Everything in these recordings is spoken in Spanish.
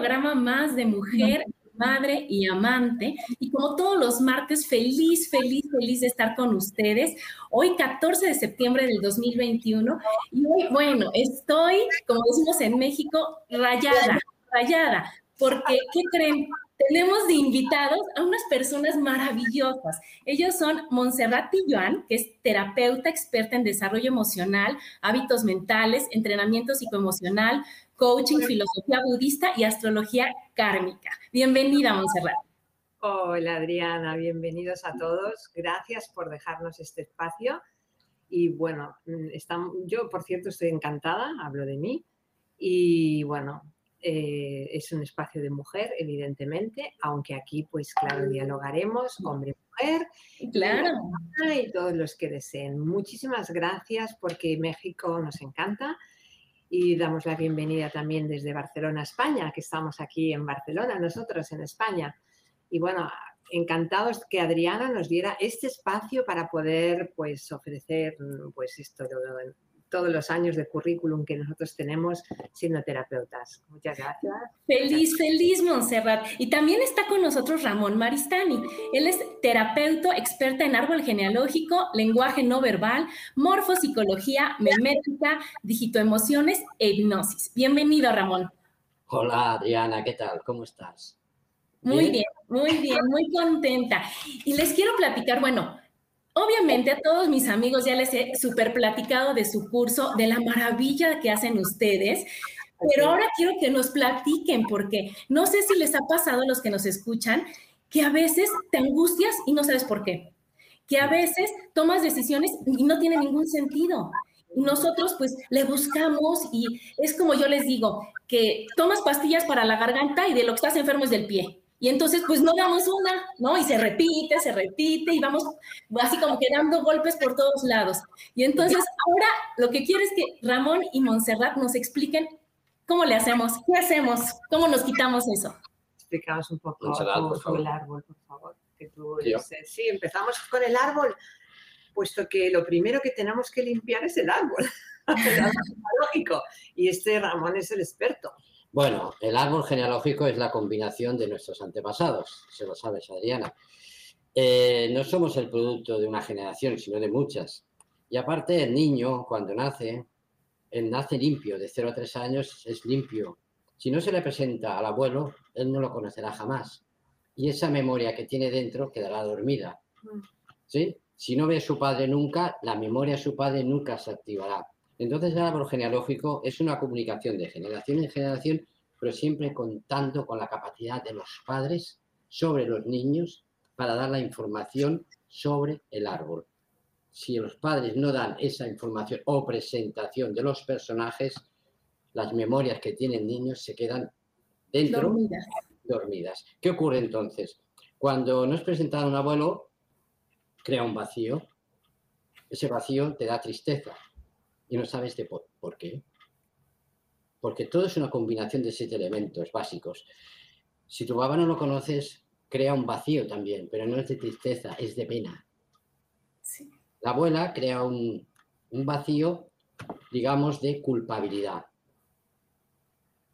Programa más de Mujer, Madre y Amante. Y como todos los martes, feliz, feliz, feliz de estar con ustedes. Hoy, 14 de septiembre del 2021. Y hoy, bueno, estoy, como decimos en México, rayada, rayada. Porque, ¿qué creen? tenemos de invitados a unas personas maravillosas. Ellos son Montserrat Joan, que es terapeuta experta en desarrollo emocional, hábitos mentales, entrenamiento psicoemocional, coaching, filosofía budista y astrología kármica. Bienvenida, Montserrat. Hola, Adriana, bienvenidos a todos. Gracias por dejarnos este espacio. Y bueno, mm, yo, por cierto, estoy encantada, hablo de mí. Y bueno, eh, es un espacio de mujer, evidentemente, aunque aquí, pues claro, dialogaremos hombre-mujer claro. y todos los que deseen. Muchísimas gracias porque México nos encanta y damos la bienvenida también desde Barcelona, España, que estamos aquí en Barcelona, nosotros en España. Y bueno, encantados que Adriana nos diera este espacio para poder pues ofrecer pues esto todos los años de currículum que nosotros tenemos siendo terapeutas. Muchas gracias. Feliz, feliz, Montserrat. Y también está con nosotros Ramón Maristani. Él es terapeuta, experta en árbol genealógico, lenguaje no verbal, morfopsicología, memética, digitoemociones e hipnosis. Bienvenido, Ramón. Hola, Adriana, ¿qué tal? ¿Cómo estás? Muy bien, muy bien, muy contenta. Y les quiero platicar, bueno, Obviamente a todos mis amigos ya les he super platicado de su curso, de la maravilla que hacen ustedes, pero ahora quiero que nos platiquen porque no sé si les ha pasado a los que nos escuchan que a veces te angustias y no sabes por qué, que a veces tomas decisiones y no tiene ningún sentido. Y nosotros pues le buscamos y es como yo les digo, que tomas pastillas para la garganta y de lo que estás enfermo es del pie. Y entonces, pues no damos una, ¿no? Y se repite, se repite y vamos así como que dando golpes por todos lados. Y entonces, ahora lo que quiero es que Ramón y Montserrat nos expliquen cómo le hacemos, qué hacemos, cómo nos quitamos eso. Explicamos un poco el árbol, por favor. sí, empezamos con el árbol, puesto que lo primero que tenemos que limpiar es el árbol. lógico. Y este Ramón es el experto. Bueno, el árbol genealógico es la combinación de nuestros antepasados, se lo sabes, Adriana. Eh, no somos el producto de una generación, sino de muchas. Y aparte, el niño, cuando nace, él nace limpio, de 0 a 3 años es limpio. Si no se le presenta al abuelo, él no lo conocerá jamás. Y esa memoria que tiene dentro quedará dormida. Mm. ¿Sí? Si no ve a su padre nunca, la memoria de su padre nunca se activará. Entonces el árbol genealógico es una comunicación de generación en generación, pero siempre contando con la capacidad de los padres sobre los niños para dar la información sobre el árbol. Si los padres no dan esa información o presentación de los personajes, las memorias que tienen niños se quedan dentro dormidas. dormidas. ¿Qué ocurre entonces? Cuando no es presentado un abuelo, crea un vacío. Ese vacío te da tristeza, y no sabes de por, qué. Porque todo es una combinación de siete elementos básicos. Si tu papá no lo conoces, crea un vacío también, pero no es de tristeza, es de pena. La abuela crea un, un vacío, digamos, de culpabilidad.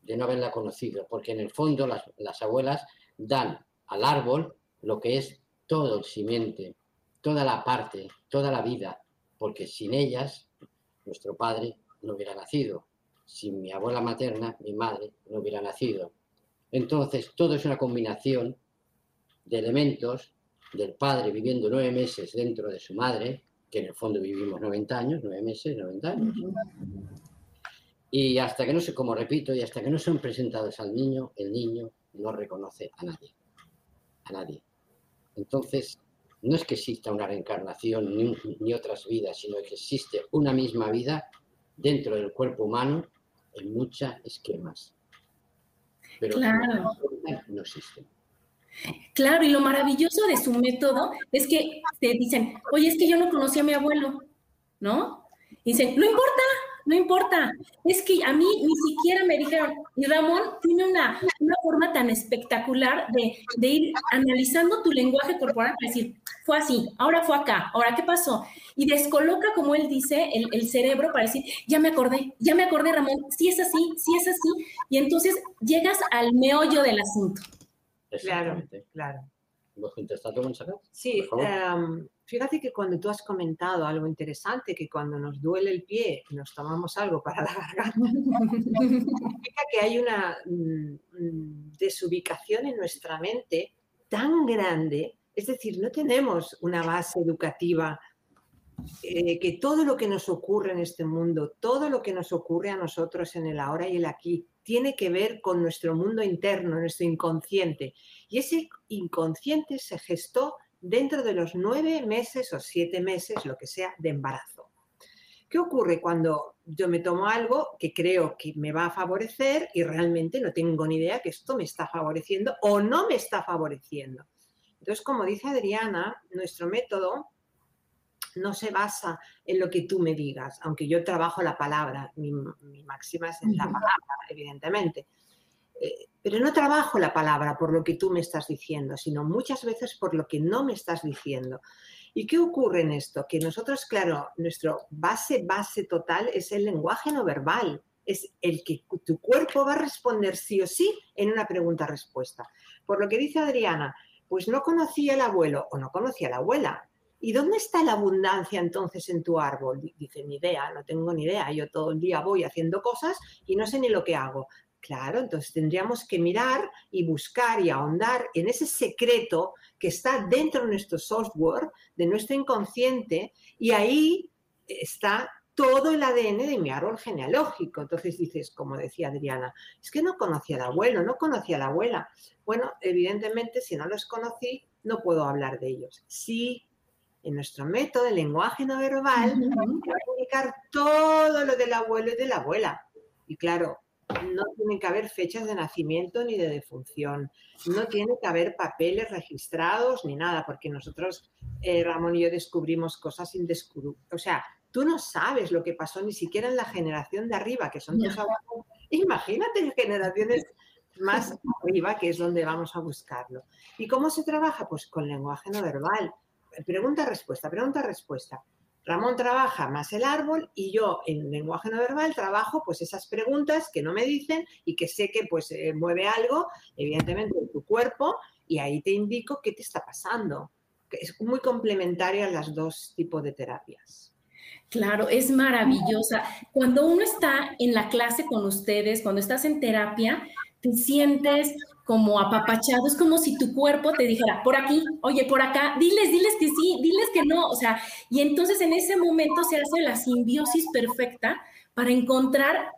de no haberla conocido, porque en el fondo las, las abuelas dan al árbol lo que es todo el simiente, toda la parte, toda la vida, porque sin ellas nuestro padre no hubiera nacido, sin mi abuela materna, mi madre no hubiera nacido. Entonces, todo es una combinación de elementos del padre viviendo nueve meses dentro de su madre, que en el fondo vivimos 90 años, nueve meses, 90 años. Y hasta que no se, como repito, y hasta que no son presentados al niño, el niño no reconoce a nadie. A nadie. Entonces, no es que exista una reencarnación ni, ni otras vidas, sino que existe una misma vida dentro del cuerpo humano en muchos esquemas. Pero Claro. no existen. Claro, y lo maravilloso de su método es que te dicen, oye, es que yo no conocí a mi abuelo, ¿no? Y dicen, no importa, no importa, es que a mí ni siquiera me dijeron, y Ramón tiene una, una forma tan espectacular de, de ir analizando tu lenguaje corporal para decir, fue así, ahora fue acá, ahora qué pasó, y descoloca, como él dice, el, el cerebro para decir, ya me acordé, ya me acordé, Ramón, sí es así, sí es así, y entonces llegas al meollo del asunto. Claro, Exactamente. claro. ¿Vos contestaste, Montserrat? Sí, Por favor. em, fíjate que cuando tú has comentado algo interesante, que cuando nos duele el pie nos tomamos algo para la garganta, significa que hay una mm, mm, desubicación en nuestra mente tan grande, es decir, no tenemos una base educativa eh, que todo lo que nos ocurre en este mundo, todo lo que nos ocurre a nosotros en el ahora y el aquí, tiene que ver con nuestro mundo interno, nuestro inconsciente. Y ese inconsciente se gestó dentro de los nueve meses o siete meses, lo que sea, de embarazo. ¿Qué ocurre cuando yo me tomo algo que creo que me va a favorecer y realmente no tengo ni idea que esto me está favoreciendo o no me está favoreciendo? Entonces, como dice Adriana, nuestro método no se basa en lo que tú me digas, aunque yo trabajo la palabra, mi, mi máxima es en la palabra, evidentemente. Eh, pero no trabajo la palabra por lo que tú me estás diciendo, sino muchas veces por lo que no me estás diciendo. ¿Y qué ocurre en esto? Que nosotros, claro, nuestro base, base total es el lenguaje no verbal, es el que tu cuerpo va a responder sí o sí en una pregunta-respuesta. Por lo que dice Adriana, pues no conocía al abuelo o no conocía la abuela. ¿Y dónde está la abundancia entonces en tu árbol? Di- Dice, ni idea, no tengo ni idea. Yo todo el día voy haciendo cosas y no sé ni lo que hago. Claro, entonces tendríamos que mirar y buscar y ahondar en ese secreto que está dentro de nuestro software, de nuestro inconsciente, y ahí está todo el ADN de mi árbol genealógico. Entonces dices, como decía Adriana, es que no conocía al abuelo, no conocía a la abuela. Bueno, evidentemente, si no los conocí, no puedo hablar de ellos. Sí, en nuestro método de lenguaje no verbal, Ujú. va a comunicar todo lo del abuelo y de la abuela. Y claro, no tiene que haber fechas de nacimiento ni de defunción, no tiene que haber papeles registrados ni nada, porque nosotros, eh, Ramón y yo, descubrimos cosas indescubiertas. O sea, tú no sabes lo que pasó ni siquiera en la generación de arriba, que son tus abuelos. Imagínate en generaciones más arriba, que es donde vamos a buscarlo. ¿Y cómo se trabaja? Pues con lenguaje no verbal. Pregunta-respuesta, pregunta-respuesta. Ramón trabaja más el árbol y yo en lenguaje no verbal trabajo pues esas preguntas que no me dicen y que sé que pues eh, mueve algo, evidentemente, en tu cuerpo y ahí te indico qué te está pasando. Es muy complementaria las dos tipos de terapias. Claro, es maravillosa. Cuando uno está en la clase con ustedes, cuando estás en terapia, te sientes como apapachado, es como si tu cuerpo te dijera, por aquí, oye, por acá, diles, diles que sí, diles que no, o sea, y entonces en ese momento se hace la simbiosis perfecta para encontrar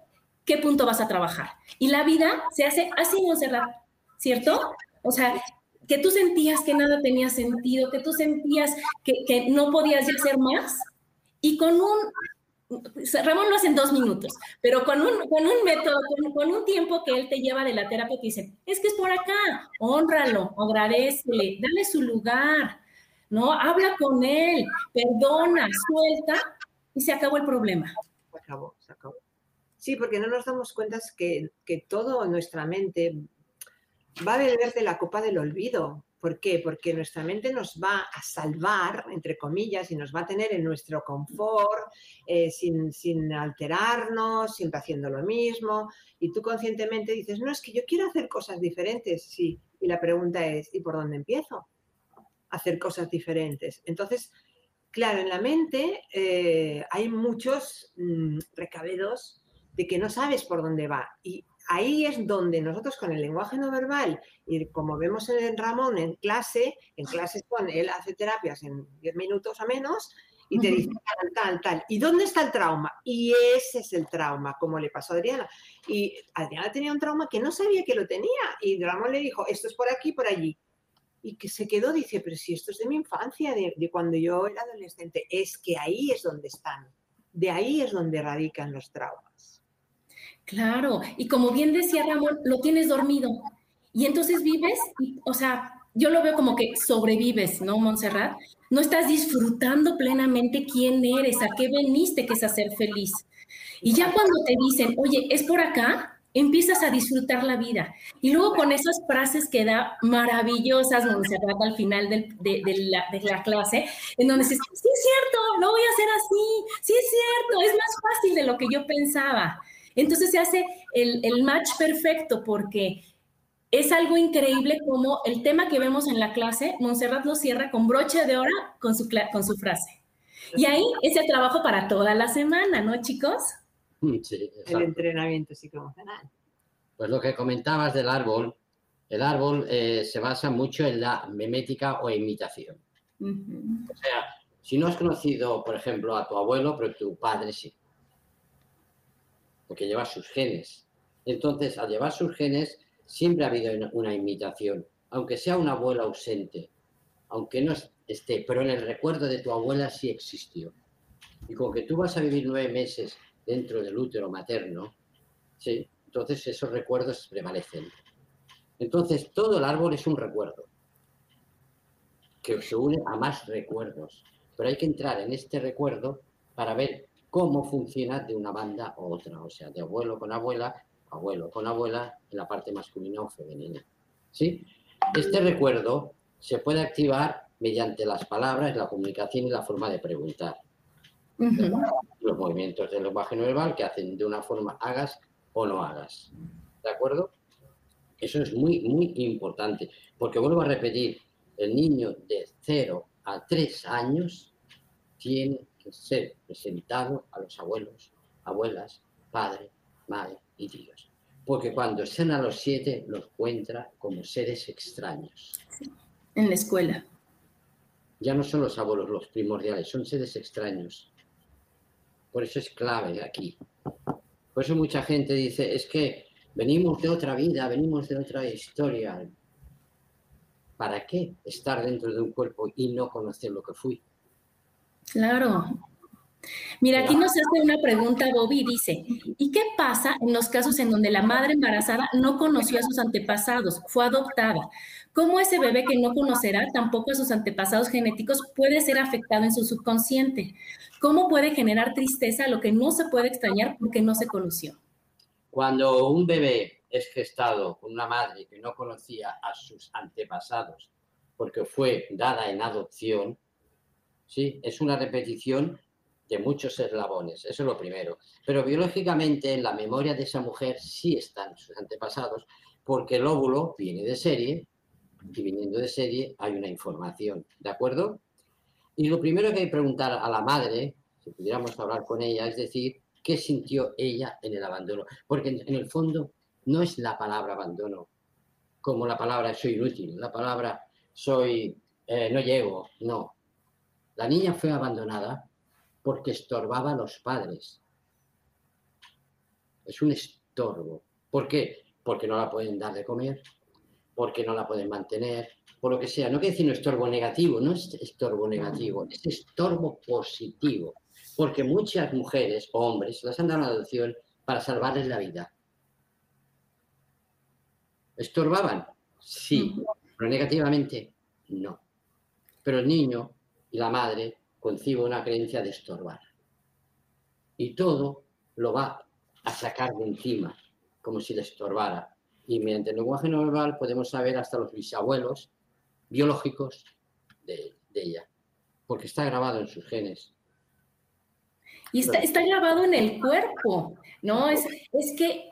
qué punto vas a trabajar. Y la vida se hace así, Monserrat, ¿cierto? O sea, que tú sentías que nada tenía sentido, que tú sentías que, que no podías hacer más, y con un, Ramón lo hace en dos minutos, pero con un, con un método, con, con, un tiempo que él te lleva de la terapia, te dice, es que es por acá, honralo, agradecele, dale su lugar, ¿no? Habla con él, perdona, suelta y se acabó el problema. Se acabó, se acabó. Sí, porque no nos damos cuenta que, que todo nuestra mente va a beber de la copa del olvido. ¿Por qué? Porque nuestra mente nos va a salvar, entre comillas, y nos va a tener en nuestro confort, eh, sin, sin, alterarnos, siempre haciendo lo mismo. Y tú conscientemente dices, no, es que yo quiero hacer cosas diferentes, sí. Y la pregunta es, ¿y por dónde empiezo? hacer cosas diferentes. Entonces, claro, en la mente eh, hay muchos mm, recabedos de que no sabes por dónde va. Ahí es donde nosotros con el lenguaje no verbal, y como vemos en Ramón en clase, en clases con él hace terapias en 10 minutos o menos, y te dice tal, tal, tal. ¿Y dónde está el trauma? Y ese es el trauma, como le pasó a Adriana. Y Adriana tenía un trauma que no sabía que lo tenía. Y Ramón le dijo, esto es por aquí, por allí y que se quedó, dice, pero si esto es de mi infancia, de, cuando yo era adolescente, es que ahí es donde están, de ahí es donde radican los traumas. Claro, y como bien decía Ramón, lo tienes dormido y entonces vives, o sea, yo lo veo como que sobrevives, ¿no, Montserrat? No estás disfrutando plenamente quién eres, a qué veniste, que es a ser feliz. Y ya cuando te dicen, oye, es por acá, empiezas a disfrutar la vida. Y luego con esas frases que da maravillosas Montserrat al final de, la, clase, en donde dices, sí es cierto, lo voy a hacer así, sí es cierto, es más fácil de lo que yo pensaba. Entonces se hace el, el match perfecto porque es algo increíble como el tema que vemos en la clase, Montserrat lo cierra con broche de oro con su, con su frase. Y ahí es el trabajo para toda la semana, ¿no, chicos? el entrenamiento psicoemocional. Pues lo que comentabas del árbol, el árbol eh, se basa mucho en la memética o imitación. O sea, si no has conocido, por ejemplo, a tu abuelo, pero tu padre sí. Porque lleva sus genes. Entonces, al llevar sus genes, siempre ha habido una imitación. Aunque sea una abuela ausente, aunque no esté, pero en el recuerdo de tu abuela sí existió. Y con que tú vas a vivir nueve meses dentro del útero materno, ¿sí? entonces esos recuerdos prevalecen. Entonces todo el árbol es un recuerdo que se une a más recuerdos, pero hay que entrar en este recuerdo para ver cómo funciona de una banda a otra, o sea, de abuelo con abuela, abuelo con abuela, en la parte masculina o femenina. ¿Sí? Este recuerdo se puede activar mediante las palabras, la comunicación y la forma de preguntar los movimientos del lenguaje no verbal que hacen de una forma hagas o no hagas. ¿De acuerdo? Eso es muy, muy importante, porque vuelvo a repetir, el niño de 0 a 3 años tiene ser presentado a los abuelos, abuelas, padre, madre y tíos. Porque cuando estén a los 7 los encuentra como seres extraños. En la escuela. Ya no son los abuelos los primordiales, son seres extraños. Por eso es clave aquí. Por eso mucha gente dice, es que venimos de otra vida, venimos de otra historia. ¿Para qué estar dentro de un cuerpo y no conocer lo que fui? Claro. Mira, aquí nos hace una pregunta Bobby, dice, ¿y qué pasa en los casos en donde la madre embarazada no conoció a sus antepasados, fue adoptada? ¿Cómo ese bebé que no conocerá tampoco a sus antepasados genéticos puede ser afectado en su subconsciente? ¿Cómo puede generar tristeza lo que no se puede extrañar porque no se conoció? Cuando un bebé es gestado con una madre que no conocía a sus antepasados porque fue dada en adopción, ¿sí? es una repetición de muchos eslabones, eso es lo primero. Pero biológicamente en la memoria de esa mujer sí están sus antepasados, porque el óvulo viene de serie y viniendo de serie hay una información, ¿de acuerdo? Y lo primero que hay que preguntar a la madre, si pudiéramos hablar con ella, es decir, ¿qué sintió ella en el abandono? Porque en, el fondo no es la palabra abandono como la palabra soy inútil, la palabra soy, eh, no llego, no. La niña fue abandonada porque estorbaba a los padres. Es un estorbo. ¿Por qué? Porque no la pueden dar de comer, porque no la pueden mantener, por lo que sea. No quiere decir un estorbo negativo, no es estorbo negativo, es estorbo positivo. Porque muchas mujeres o hombres las han dado la adopción para salvarles la vida. ¿Estorbaban? Sí, pero negativamente no. Pero el niño y la madre conciben una creencia de estorbar. Y todo lo va a sacar de encima, como si le estorbara. Y mediante el lenguaje no verbal podemos saber hasta los bisabuelos biológicos de, ella, porque está grabado en sus genes. Y está, grabado en el cuerpo, ¿no? Es, es que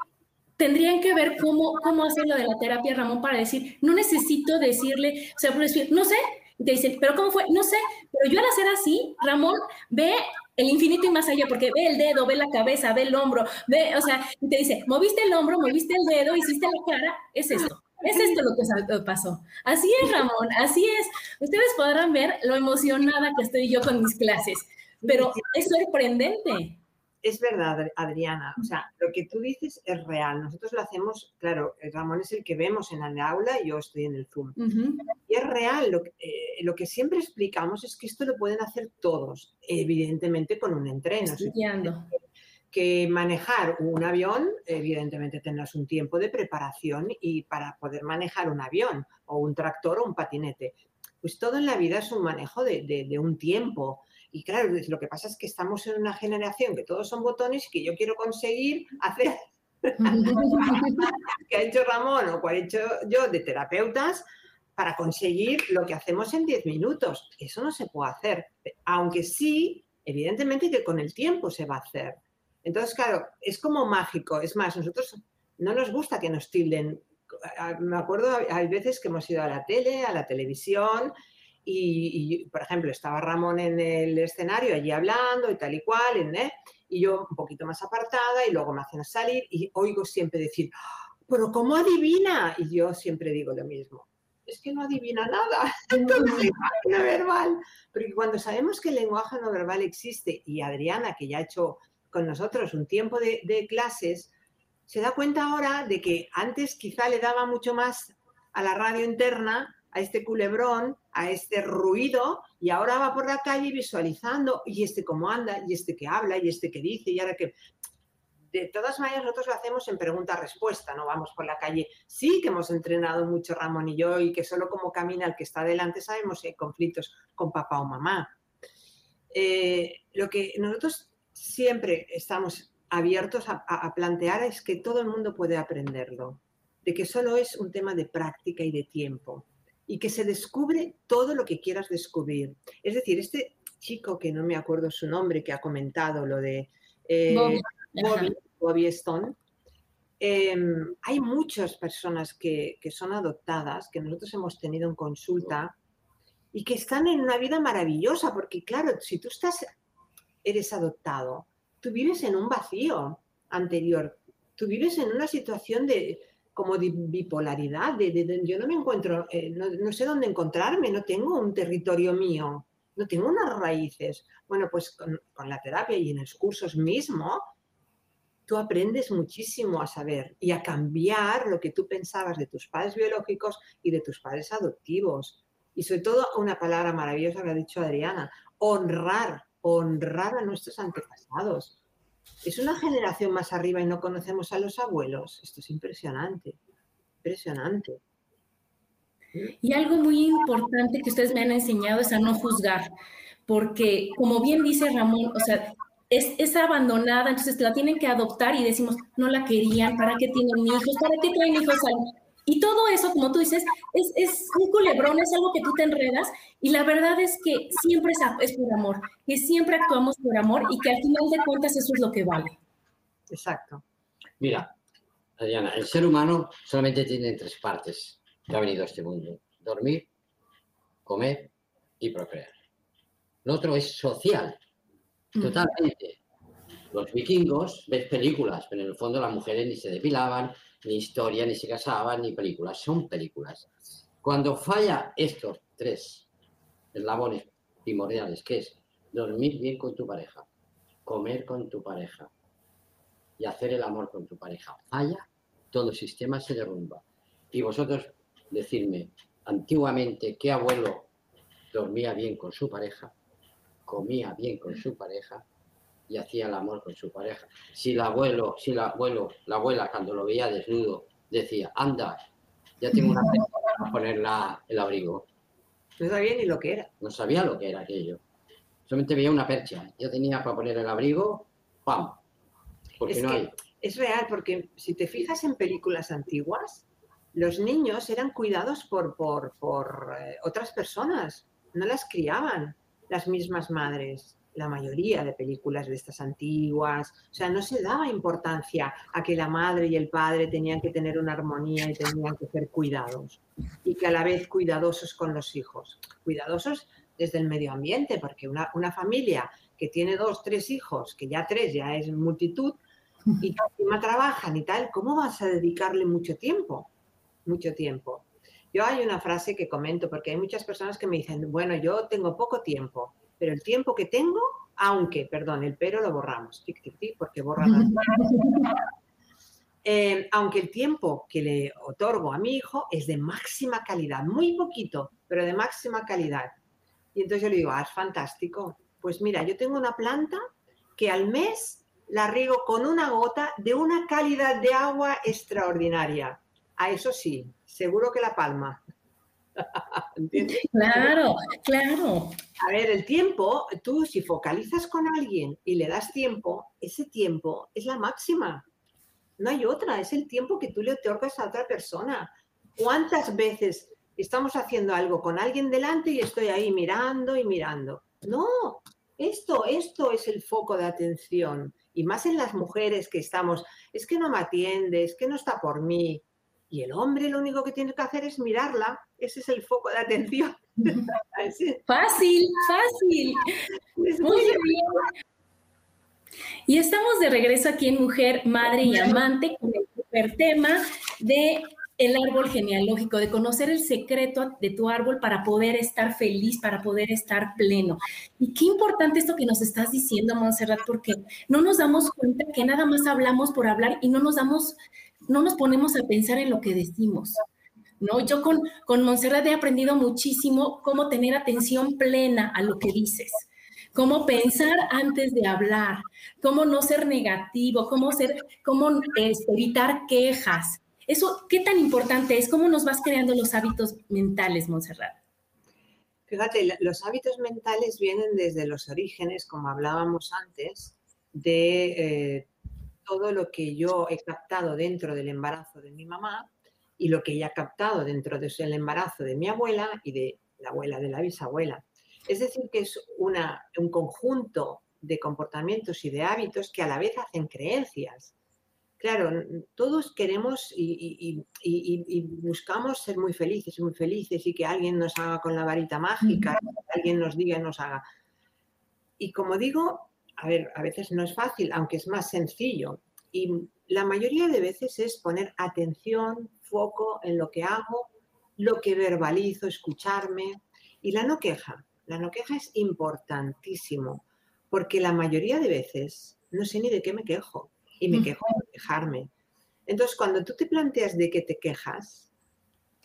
tendrían que ver cómo, cómo hacer lo de la terapia, Ramón, para decir, no necesito decirle, o sea, decir, no sé, y te dicen, pero ¿cómo fue? No sé, pero yo al hacer así, Ramón ve el infinito y más allá, porque ve el dedo, ve la cabeza, ve el hombro, ve, o sea, y te dice, moviste el hombro, moviste el dedo, hiciste la cara, es esto. Es esto lo que pasó. Así es, Ramón, así es. Ustedes podrán ver lo emocionada que estoy yo con mis clases, pero es sorprendente es verdad, Adriana. O sea, lo que tú dices es real. Nosotros lo hacemos, claro, Ramón es el que vemos en el aula y yo estoy en el Zoom. Y es real. Eh, lo, que siempre explicamos es que esto lo pueden hacer todos, evidentemente con un entreno. que manejar un avión, evidentemente tendrás un tiempo de preparación y para poder manejar un avión o un tractor o un patinete. Pues todo en la vida es un manejo de un tiempo. Y claro, lo que pasa es que estamos en una generación que todos son botones y que yo quiero conseguir hacer que ha hecho Ramón o que ha hecho yo de terapeutas para conseguir lo que hacemos en 10 minutos. Eso no se puede hacer, aunque sí, evidentemente que con el tiempo se va a hacer. Entonces, claro, es como mágico. Es más, nosotros no nos gusta que nos tilden. Me acuerdo, hay veces que hemos ido a la tele, a la televisión, y, por ejemplo, estaba Ramón en el escenario allí hablando y tal y cual, ¿eh? y yo un poquito más apartada y luego me hacen salir y oigo siempre decir, pero ¿cómo adivina? Y yo siempre digo lo mismo, es que no adivina nada, entonces no verbal. Porque cuando sabemos que el lenguaje no verbal existe y Adriana, que ya ha hecho con nosotros un tiempo de, de clases, se da cuenta ahora de que antes quizá le daba mucho más a la radio interna a este culebrón, a este ruido, y ahora va por la calle visualizando, y este cómo anda, y este que habla, y este que dice, y ahora que... De todas maneras, nosotros lo hacemos en pregunta-respuesta, no vamos por la calle. Sí que hemos entrenado mucho Ramón y yo, y que solo como camina el que está delante sabemos si hay conflictos con papá o mamá. Eh, lo que nosotros siempre estamos abiertos a plantear es que todo el mundo puede aprenderlo, de que solo es un tema de práctica y de tiempo y que se descubre todo lo que quieras descubrir. Es decir, este chico que no me acuerdo su nombre, que ha comentado lo de eh, Bobby, Stone, em, hay muchas personas que, que, son adoptadas, que nosotros hemos tenido en consulta y que están en una vida maravillosa, porque claro, si tú estás, eres adoptado, tú vives en un vacío anterior, tú vives en una situación de, como de bipolaridad, de, yo no me encuentro, eh, no, sé dónde encontrarme, no tengo un territorio mío, no tengo unas raíces. Bueno, pues con, la terapia y en los cursos mismo, tú aprendes muchísimo a saber y a cambiar lo que tú pensabas de tus padres biológicos y de tus padres adoptivos. Y sobre todo una palabra maravillosa que ha dicho Adriana, honrar, honrar a nuestros antepasados es una generación más arriba y no conocemos a los abuelos. Esto es impresionante, impresionante. Y algo muy importante que ustedes me han enseñado es a no juzgar, porque como bien dice Ramón, o sea, es, es, abandonada, entonces la tienen que adoptar y decimos, no la querían, ¿para qué tienen hijos? ¿Para qué traen hijos al, y todo eso, como tú dices, es, es, un culebrón, es algo que tú te enredas y la verdad es que siempre es, es por amor, que siempre actuamos por amor y que al final de cuentas eso es lo que vale. Exacto. Mira, Adriana, el ser humano solamente tiene tres partes que ha venido a este mundo. Dormir, comer y procrear. Lo otro es social, totalmente. Los vikingos, ves películas, pero en el fondo las mujeres ni se depilaban, ni historia, ni se casaban, ni películas, son películas. Cuando falla estos tres eslabones primordiales, que es dormir bien con tu pareja, comer con tu pareja y hacer el amor con tu pareja, falla, todo el sistema se derrumba. Y vosotros decirme, antiguamente, ¿qué abuelo dormía bien con su pareja, comía bien con su pareja y hacía el amor con su pareja. Si el abuelo, si el abuelo, la abuela cuando lo veía desnudo decía, anda, ya tengo una para poner el abrigo. No sabía ni lo que era. No sabía lo que era aquello. Solamente veía una percha. Yo tenía para poner el abrigo, ¡pam! Porque es no hay. Es real, porque si te fijas en películas antiguas, los niños eran cuidados por, por, por eh, otras personas, no las criaban las mismas madres, la mayoría de películas de estas antiguas, o sea, no se daba importancia a que la madre y el padre tenían que tener una armonía y tenían que ser cuidados, y que a la vez cuidadosos con los hijos, cuidadosos desde el medio ambiente, porque una, una familia que tiene dos, tres hijos, que ya tres ya es multitud, y que encima trabajan y tal, ¿cómo vas a dedicarle mucho tiempo? Mucho tiempo. Yo hay una frase que comento porque hay muchas personas que me dicen, bueno, yo tengo poco tiempo, pero el tiempo que tengo, aunque, perdón, el pero lo borramos, tic, tic, tic, porque borra eh, aunque el tiempo que le otorgo a mi hijo es de máxima calidad, muy poquito, pero de máxima calidad. Y entonces yo le digo, ah, es fantástico. Pues mira, yo tengo una planta que al mes la riego con una gota de una calidad de agua extraordinaria. A eso sí, seguro que la palma. Claro, claro. A ver, el tiempo, tú si focalizas con alguien y le das tiempo, ese tiempo es la máxima. No hay otra, es el tiempo que tú le otorgas a otra persona. ¿Cuántas veces estamos haciendo algo con alguien delante y estoy ahí mirando y mirando? No, esto, esto es el foco de atención y más en las mujeres que estamos, es que no me atiende, es que no está por mí. Y el hombre lo único que tiene que hacer es mirarla, ese es el foco de atención. fácil, fácil. muy bien. Y estamos de regreso aquí en Mujer, Madre y Amante con el super tema de el árbol genealógico, de conocer el secreto de tu árbol para poder estar feliz, para poder estar pleno. Y qué importante esto que nos estás diciendo, Montserrat, porque no nos damos cuenta que nada más hablamos por hablar y no nos damos, no nos ponemos a pensar en lo que decimos. ¿No? Yo con, con he aprendido muchísimo cómo tener atención plena a lo que dices, cómo pensar antes de hablar, cómo no ser negativo, cómo, ser, cómo este, evitar quejas, eso, ¿qué tan importante es? ¿Cómo nos vas creando los hábitos mentales, Montserrat? Fíjate, los hábitos mentales vienen desde los orígenes, como hablábamos antes, de eh, todo lo que yo he captado dentro del embarazo de mi mamá y lo que ella ha captado dentro del embarazo de mi abuela y de la abuela de la bisabuela. Es decir, que es una, un conjunto de comportamientos y de hábitos que a la vez hacen creencias claro, todos queremos y, buscamos ser muy felices, muy felices y que alguien nos haga con la varita mágica, que alguien nos diga y nos haga. Y como digo, a ver, a veces no es fácil, aunque es más sencillo. Y la mayoría de veces es poner atención, foco en lo que hago, lo que verbalizo, escucharme. Y la no queja. La no queja es importantísimo, porque la mayoría de veces no sé ni de qué me quejo y me quejo de quejarme. Entonces, cuando tú te planteas de que te quejas,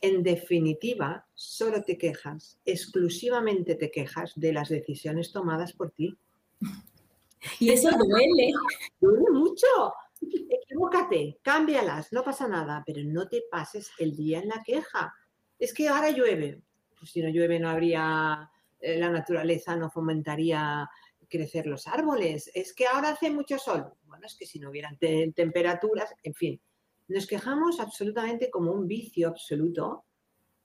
en definitiva, solo te quejas, exclusivamente te quejas de las decisiones tomadas por ti. Y eso duele. Duele mucho. Equivócate, cámbialas, no pasa nada, pero no te pases el día en la queja. Es que ahora llueve. Pues si no llueve no habría, eh, la naturaleza no fomentaría crecer los árboles. Es que ahora hace mucho sol es que si no hubieran temperaturas, en fin, nos quejamos absolutamente como un vicio absoluto.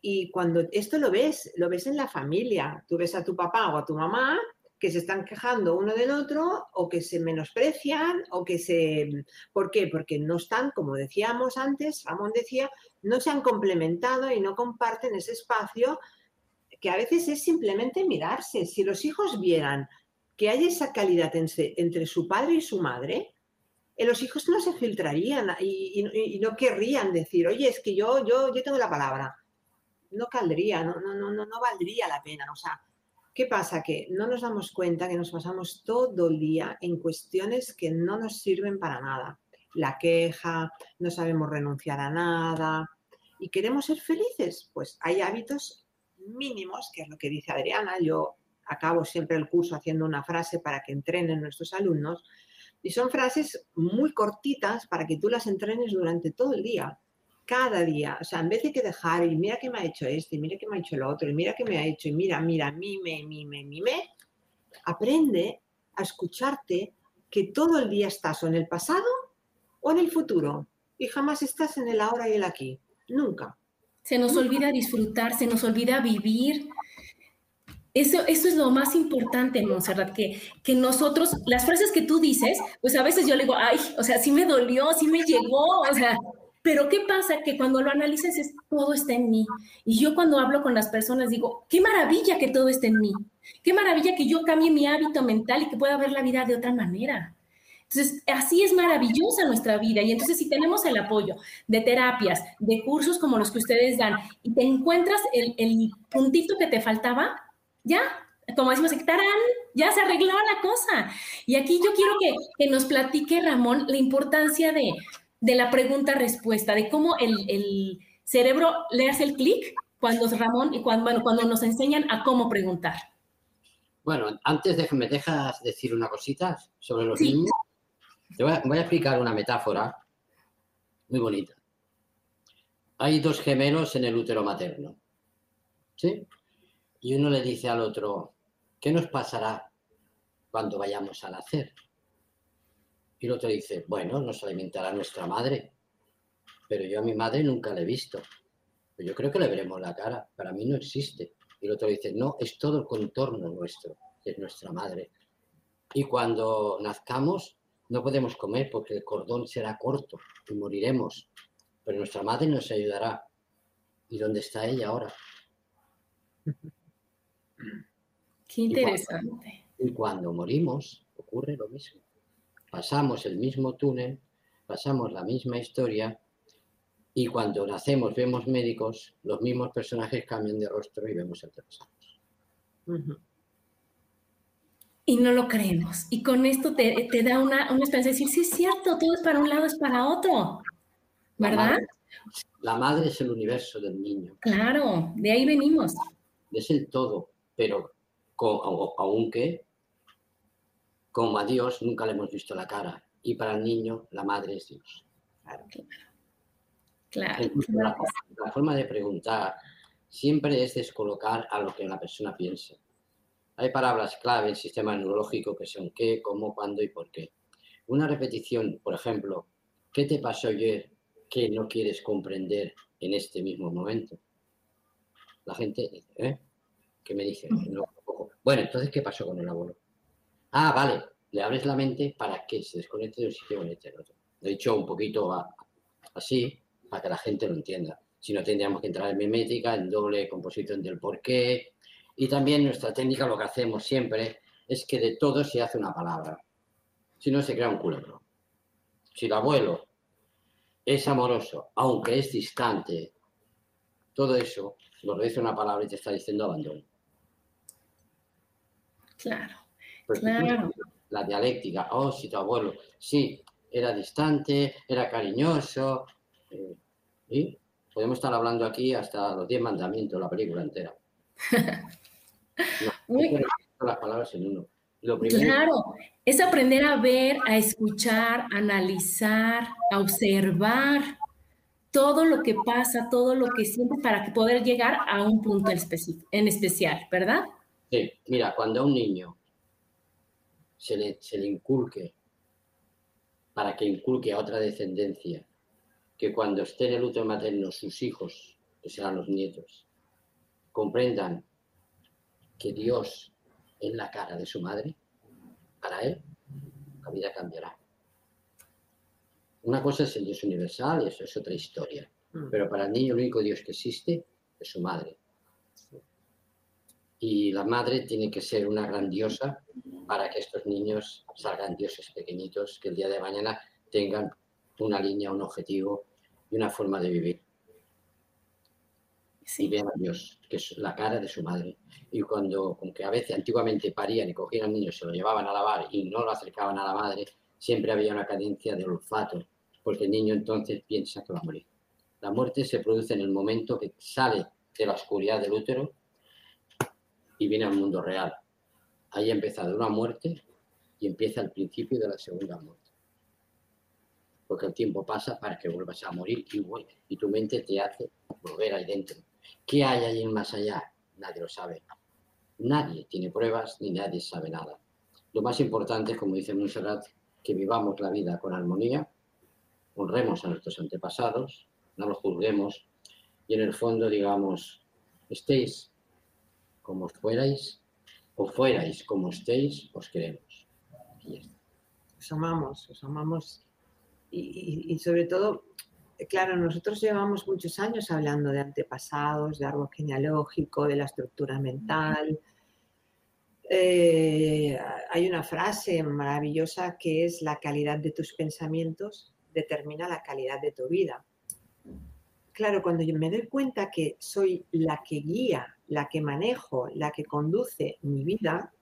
Y cuando esto lo ves, lo ves en la familia, tú ves a tu papá o a tu mamá que se están quejando uno del otro o que se menosprecian o que se... ¿Por qué? Porque no están, como decíamos antes, Ramón decía, no se han complementado y no comparten ese espacio que a veces es simplemente mirarse. Si los hijos vieran que hay esa calidad entre, su padre y su madre, los hijos no se filtrarían y, no querrían decir, oye, es que yo, yo, yo tengo la palabra. No caldría, no, no, no, no, valdría la pena. O sea, ¿qué pasa? Que no nos damos cuenta que nos pasamos todo el día en cuestiones que no nos sirven para nada. La queja, no sabemos renunciar a nada y queremos ser felices. Pues hay hábitos mínimos, que es lo que dice Adriana. Yo acabo siempre el curso haciendo una frase para que entrenen nuestros alumnos y son frases muy cortitas para que tú las entrenes durante todo el día, cada día. O sea, en vez de que dejar y mira que me ha hecho este, y mira que me ha hecho lo otro, y mira que me ha hecho, y mira, mira, mime, mime, mime, aprende a escucharte que todo el día estás o en el pasado o en el futuro y jamás estás en el ahora y el aquí. nunca. Se nos olvida disfrutar, se nos olvida vivir. Eso, eso es lo más importante, Monserrat, que, que nosotros, las frases que tú dices, pues a veces yo le digo, ay, o sea, sí me dolió, sí me llegó, o sea, pero ¿qué pasa? Que cuando lo analizas es todo está en mí. Y yo cuando hablo con las personas digo, qué maravilla que todo esté en mí. Qué maravilla que yo cambie mi hábito mental y que pueda ver la vida de otra manera. Entonces, así es maravillosa nuestra vida. Y entonces, si tenemos el apoyo de terapias, de cursos como los que ustedes dan, y te encuentras el, el puntito que te faltaba, ya, como decimos, tarán, ya se arregló la cosa. Y aquí yo quiero que, que nos platique, Ramón, la importancia de, de la pregunta-respuesta, de cómo el, el, cerebro le hace el clic cuando Ramón y cuando, bueno, cuando nos enseñan a cómo preguntar. Bueno, antes de que me dejas decir una cosita sobre los sí. niños, te voy a, voy a explicar una metáfora muy bonita. Hay dos gemelos en el útero materno. ¿Sí? Y uno le dice al otro, ¿qué nos pasará cuando vayamos a nacer? Y el otro dice, bueno, nos alimentará nuestra madre, pero yo a mi madre nunca la he visto. Pues yo creo que le veremos la cara, para mí no existe. Y el otro dice, no, es todo el contorno nuestro, es nuestra madre. Y cuando nazcamos no podemos comer porque el cordón será corto y moriremos, pero nuestra madre nos ayudará. ¿Y dónde está ella ahora? Qué interesante. Y cuando, y cuando morimos ocurre lo mismo pasamos el mismo túnel, pasamos la misma historia y cuando nacemos vemos médicos, los mismos personajes cambian de rostro y vemos. Uh -huh. Y no lo creemos. Y con esto te, te da una, una esperanza de decir, sí es cierto, todo es para un lado, es para otro. ¿Verdad? La madre, la madre es el universo del niño. Claro, de ahí venimos. Es el todo, pero con, aunque como a Dios nunca le hemos visto la cara. Y para el niño, la madre es Dios. Claro. claro. La, la, forma de preguntar siempre es descolocar a lo que la persona piensa. Hay palabras clave en el sistema neurológico que son qué, cómo, cuándo y por qué. Una repetición, por ejemplo, ¿qué te pasó ayer que no quieres comprender en este mismo momento? La gente, ¿eh? ¿Qué me dice? No, bueno, entonces, ¿qué pasó con el abuelo? Ah, vale, le abres la mente para que se desconecte de un sitio y conecte al otro. Lo he dicho un poquito así para que la gente lo entienda. Si no, tendríamos que entrar en mimética, en doble composición del porqué. Y también nuestra técnica, lo que hacemos siempre, es que de todo se hace una palabra. Si no, se crea un culebro. Si el abuelo es amoroso, aunque es distante, todo eso lo dice una palabra y te está diciendo abandono. Claro. Pues claro. La dialéctica, oh, si tu abuelo, sí, era distante, era cariñoso. Eh, y podemos estar hablando aquí hasta los diez mandamientos, la película entera. No, las palabras en uno. Lo primero, claro, es aprender a ver, a escuchar, a analizar, a observar todo lo que pasa, todo lo que sientes para poder llegar a un punto en especial, ¿verdad? Sí, mira, cuando un niño se le, se le inculque, para que inculque a otra descendencia, que cuando esté en el útero materno sus hijos, que serán los nietos, comprendan que Dios es la cara de su madre, para él la vida cambiará. Una cosa es el Dios universal y eso es otra historia. Pero para el niño el único Dios que existe es su madre. Y la madre tiene que ser una gran diosa para que estos niños salgan dioses pequeñitos, que el día de mañana tengan una línea, un objetivo y una forma de vivir. Sí. Y vean a Dios, que es la cara de su madre. Y cuando, aunque a veces antiguamente parían y cogían al niño, se lo llevaban a lavar y no lo acercaban a la madre, siempre había una cadencia de olfato, porque el niño entonces piensa que va a morir. La muerte se produce en el momento que sale de la oscuridad del útero y viene al mundo real. Ahí ha empezado una muerte y empieza el principio de la segunda muerte. Porque el tiempo pasa para que vuelvas a morir y, y tu mente te hace volver ahí dentro. ¿Qué hay ahí más allá? Nadie lo sabe. Nadie tiene pruebas ni nadie sabe nada. Lo más importante es, como dice Montserrat, que vivamos la vida con armonía, honremos a nuestros antepasados, no los juzguemos y en el fondo digamos, estéis como fuerais o fuerais como estéis, os queremos. Os amamos, os amamos. Y, sobre todo, claro, nosotros llevamos muchos años hablando de antepasados, de árbol genealógico, de la estructura mental. Eh, hay una frase maravillosa que es la calidad de tus pensamientos determina la calidad de tu vida. Claro, cuando yo me doy cuenta que soy la que guía, la que manejo, la que conduce mi vida,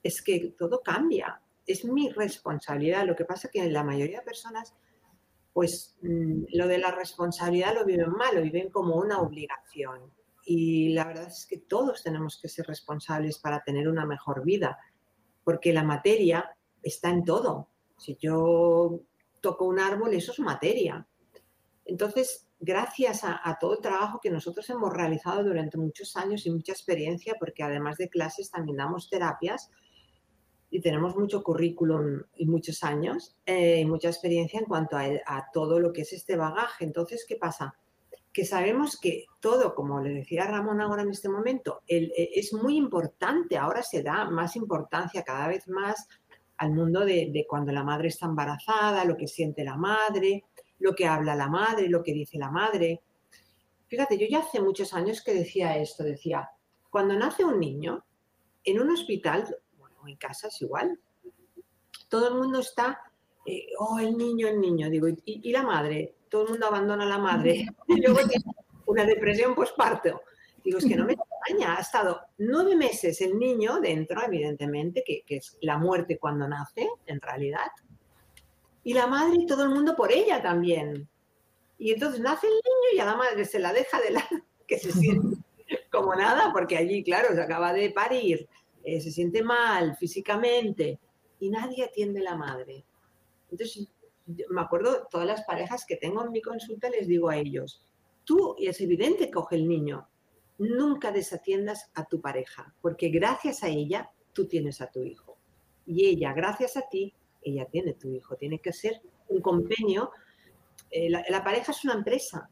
es que todo cambia. Es mi responsabilidad. Lo que pasa es que la mayoría de personas, pues mm, lo de la responsabilidad lo viven mal, lo viven como una obligación. Y la verdad es que todos tenemos que ser responsables para tener una mejor vida, porque la materia está en todo. Si yo toco un árbol, eso es materia. Entonces, gracias a, todo el trabajo que nosotros hemos realizado durante muchos años y mucha experiencia, porque además de clases también damos terapias y tenemos mucho currículum y muchos años eh, y mucha experiencia en cuanto a, todo lo que es este bagaje. Entonces, ¿qué pasa? Que sabemos que todo, como le decía Ramón ahora en este momento, eh, es muy importante, ahora se da más importancia cada vez más al mundo de, cuando la madre está embarazada, lo que siente la madre, lo que habla la madre, lo que dice la madre. Fíjate, yo ya hace muchos años que decía esto, decía, cuando nace un niño, en un hospital, bueno, en casa es igual, todo el mundo está, eh, oh, el niño, el niño, digo, y, la madre, todo el mundo abandona a la madre, y luego tiene una depresión postparto. Digo, es que no me extraña, ha estado nueve meses el niño dentro, evidentemente, que, es la muerte cuando nace, en realidad, y la madre y todo el mundo por ella también. Y entonces nace el niño y a la madre se la deja de lado, que se siente como nada, porque allí, claro, se acaba de parir, eh, se siente mal físicamente y nadie atiende a la madre. Entonces, me acuerdo, todas las parejas que tengo en mi consulta les digo a ellos, tú, y es evidente, coge el niño, nunca desatiendas a tu pareja, porque gracias a ella tú tienes a tu hijo. Y ella, gracias a ti, ella tiene tu hijo. Tiene que ser un convenio. Eh, la, pareja es una empresa.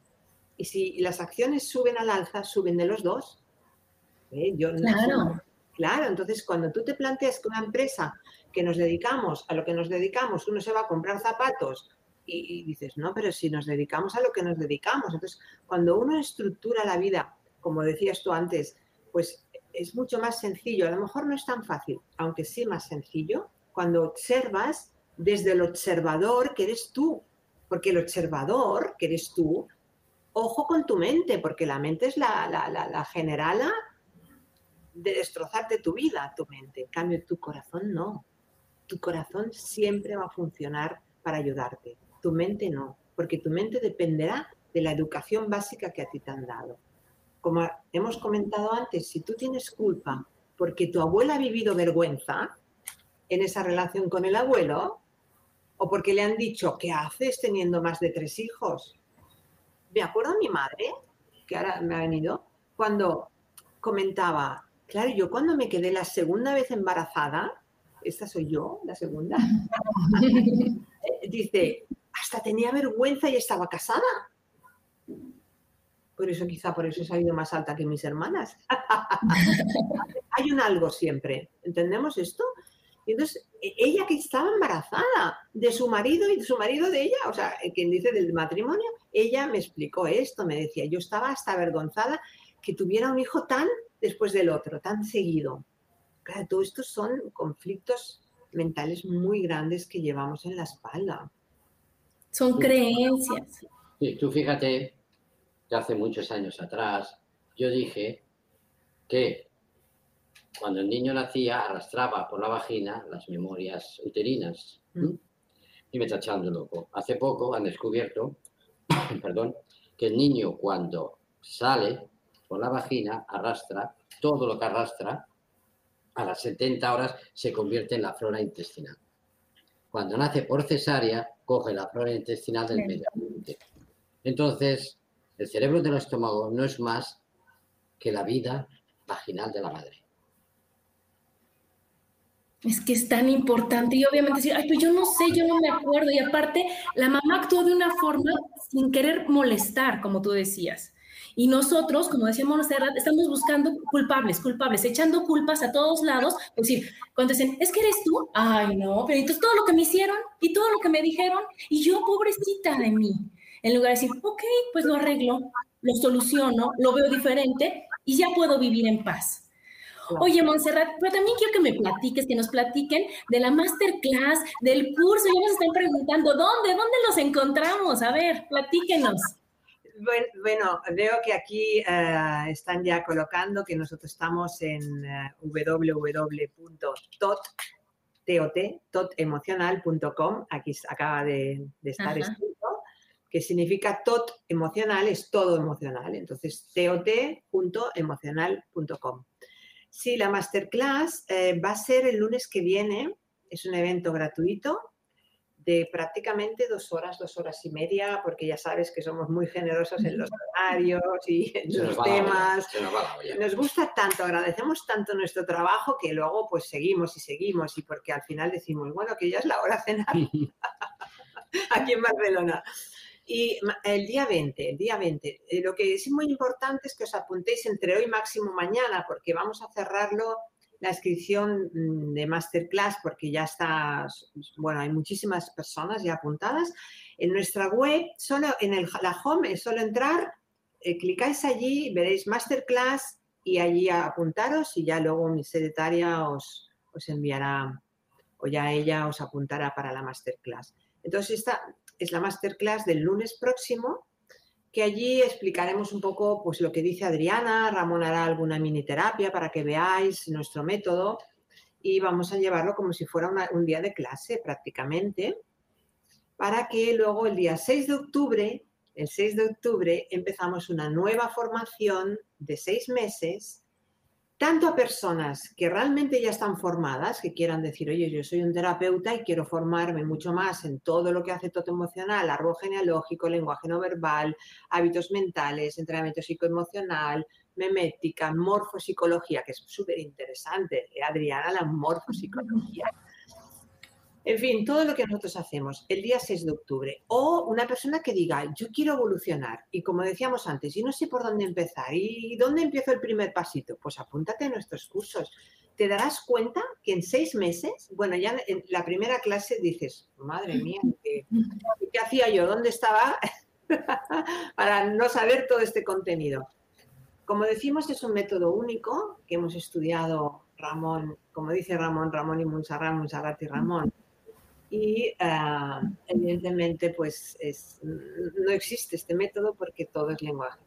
Y si las acciones suben al alza, suben de los dos. ¿Eh? claro. claro, entonces cuando tú te planteas que una empresa que nos dedicamos a lo que nos dedicamos, uno se va a comprar zapatos y, y dices, no, pero si nos dedicamos a lo que nos dedicamos. Entonces, cuando uno estructura la vida como decías tú antes, pues es mucho más sencillo. A lo mejor no es tan fácil, aunque sí más sencillo, cuando observas desde el observador que eres tú. Porque el observador, que eres tú, ojo con tu mente, porque la mente es la, la, la, generala de destrozarte tu vida, tu mente. En cambio, tu corazón no. Tu corazón siempre va a funcionar para ayudarte. Tu mente no, porque tu mente dependerá de la educación básica que a ti te han dado como hemos comentado antes, si tú tienes culpa porque tu abuela ha vivido vergüenza en esa relación con el abuelo, o porque le han dicho, ¿qué haces teniendo más de tres hijos? Me acuerdo a mi madre, que ahora me ha venido, cuando comentaba, claro, yo cuando me quedé la segunda vez embarazada, esta soy yo, la segunda, dice, hasta tenía vergüenza y estaba casada. Por eso quizá por eso he salido más alta que mis hermanas. Hay un algo siempre. ¿Entendemos esto? Y entonces, e, ella que estaba embarazada de su marido y de su marido de ella, o sea, eh, quien dice del matrimonio, ella me explicó esto, me decía, yo estaba hasta avergonzada que tuviera un hijo tan después del otro, tan seguido. Claro, todo esto son conflictos mentales muy grandes que llevamos en la espalda. Son creencias. Sí, tú fíjate, que hace muchos años atrás, yo dije que cuando el niño nacía arrastraba por la vagina las memorias uterinas. Mm. Y me está echando loco. Hace poco han descubierto, perdón, que el niño cuando sale por la vagina arrastra todo lo que arrastra a las 70 horas se convierte en la flora intestinal. Cuando nace por cesárea, coge la flora intestinal del medio ambiente. Entonces, el cerebro del estómago no es más que la vida vaginal de la madre. Es que es tan importante y obviamente decir, ay, pues yo no sé, yo no me acuerdo. Y aparte, la mamá actuó de una forma sin querer molestar, como tú decías. Y nosotros, como decía Montserrat, estamos buscando culpables, culpables, echando culpas a todos lados. Es decir, cuando dicen, es que eres tú, ay no, pero entonces todo lo que me hicieron y todo lo que me dijeron, y yo, pobrecita de mí, en lugar de decir, ok, pues lo arreglo, lo soluciono, lo veo diferente y ya puedo vivir en paz. Oye, Montserrat, pero también quiero que me platiques, que nos platiquen de la masterclass, del curso. Ya nos están preguntando, ¿dónde? ¿Dónde los encontramos? A ver, platíquenos. Bueno, veo que aquí eh, están ya colocando que nosotros estamos en uh, www.tot.emocional.com. Aquí acaba de, estar escrito, que significa tot emocional, es todo emocional. Entonces, tot.emocional.com. Sí, la masterclass eh, va a ser el lunes que viene. Es un evento gratuito de prácticamente dos horas, dos horas y media, porque ya sabes que somos muy generosos en los horarios y en los temas. nos, gusta tanto, agradecemos tanto nuestro trabajo que luego pues seguimos y seguimos y porque al final decimos, bueno, que ya es la hora de cenar aquí en Barcelona. Y el día 20, el día 20, eh, lo que es muy importante es que os apuntéis entre hoy máximo mañana, porque vamos a cerrarlo la inscripción mm, de masterclass porque ya está, bueno, hay muchísimas personas ya apuntadas. En nuestra web, solo en el, la home solo entrar, eh, clicáis allí, veréis masterclass y allí apuntaros y ya luego mi secretaria os, os enviará o ya ella os apuntará para la masterclass. Entonces, esta es la masterclass del lunes próximo que allí explicaremos un poco pues, lo que dice Adriana, Ramón hará alguna mini terapia para que veáis nuestro método y vamos a llevarlo como si fuera un día de clase prácticamente, para que luego el día 6 de octubre, el 6 de octubre, empezamos una nueva formación de seis meses tanto a personas que realmente ya están formadas, que quieran decir, oye, yo soy un terapeuta y quiero formarme mucho más en todo lo que hace todo emocional, árbol genealógico, lenguaje no verbal, hábitos mentales, entrenamiento psicoemocional, memética, morfopsicología, que es súper interesante, ¿eh? Adriana, la morfopsicología en fin, todo lo que nosotros hacemos el día 6 de octubre. O una persona que diga, yo quiero evolucionar. Y como decíamos antes, y no sé por dónde empezar. ¿Y dónde empiezo el primer pasito? Pues apúntate a nuestros cursos. Te darás cuenta que en seis meses, bueno, ya en la primera clase dices, madre mía, ¿qué, hacía yo? ¿Dónde estaba? para no saber todo este contenido. Como decimos, es un método único que hemos estudiado Ramón, como dice Ramón, Ramón y Monserrat, Monserrat y Ramón y ah, evidentemente pues no existe este método porque todo es lenguaje.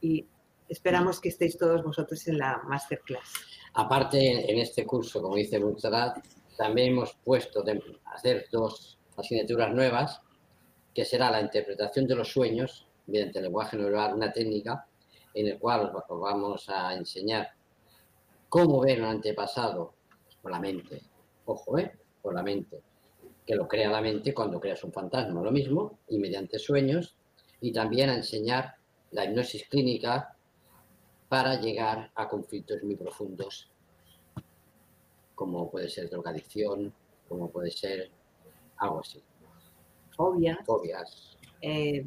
Y esperamos que estéis todos vosotros en la masterclass. Aparte, en este curso, como dice Montserrat, también hemos puesto de hacer dos asignaturas nuevas, que será la interpretación de los sueños mediante el lenguaje neural, una técnica en la cual os vamos a enseñar cómo ver un antepasado con la mente. Ojo, ¿eh? Con la mente que lo crea la mente cuando creas un fantasma, lo mismo, y mediante sueños, y también a enseñar la hipnosis clínica para llegar a conflictos muy profundos, como puede ser drogadicción, como puede ser algo así. Fobias. Fobias. Eh,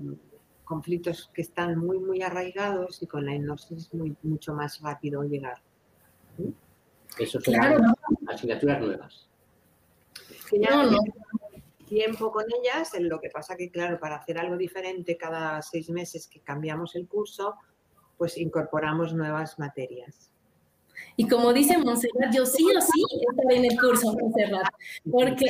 conflictos que están muy, muy arraigados y con la hipnosis muy, mucho más rápido llegar. Eso son asignaturas nuevas tiempo con ellas, lo que pasa que, claro, para hacer algo diferente cada seis meses que cambiamos el curso, pues incorporamos nuevas materias. Y como dice Montserrat, yo sí o sí estaré en el curso, Montserrat, porque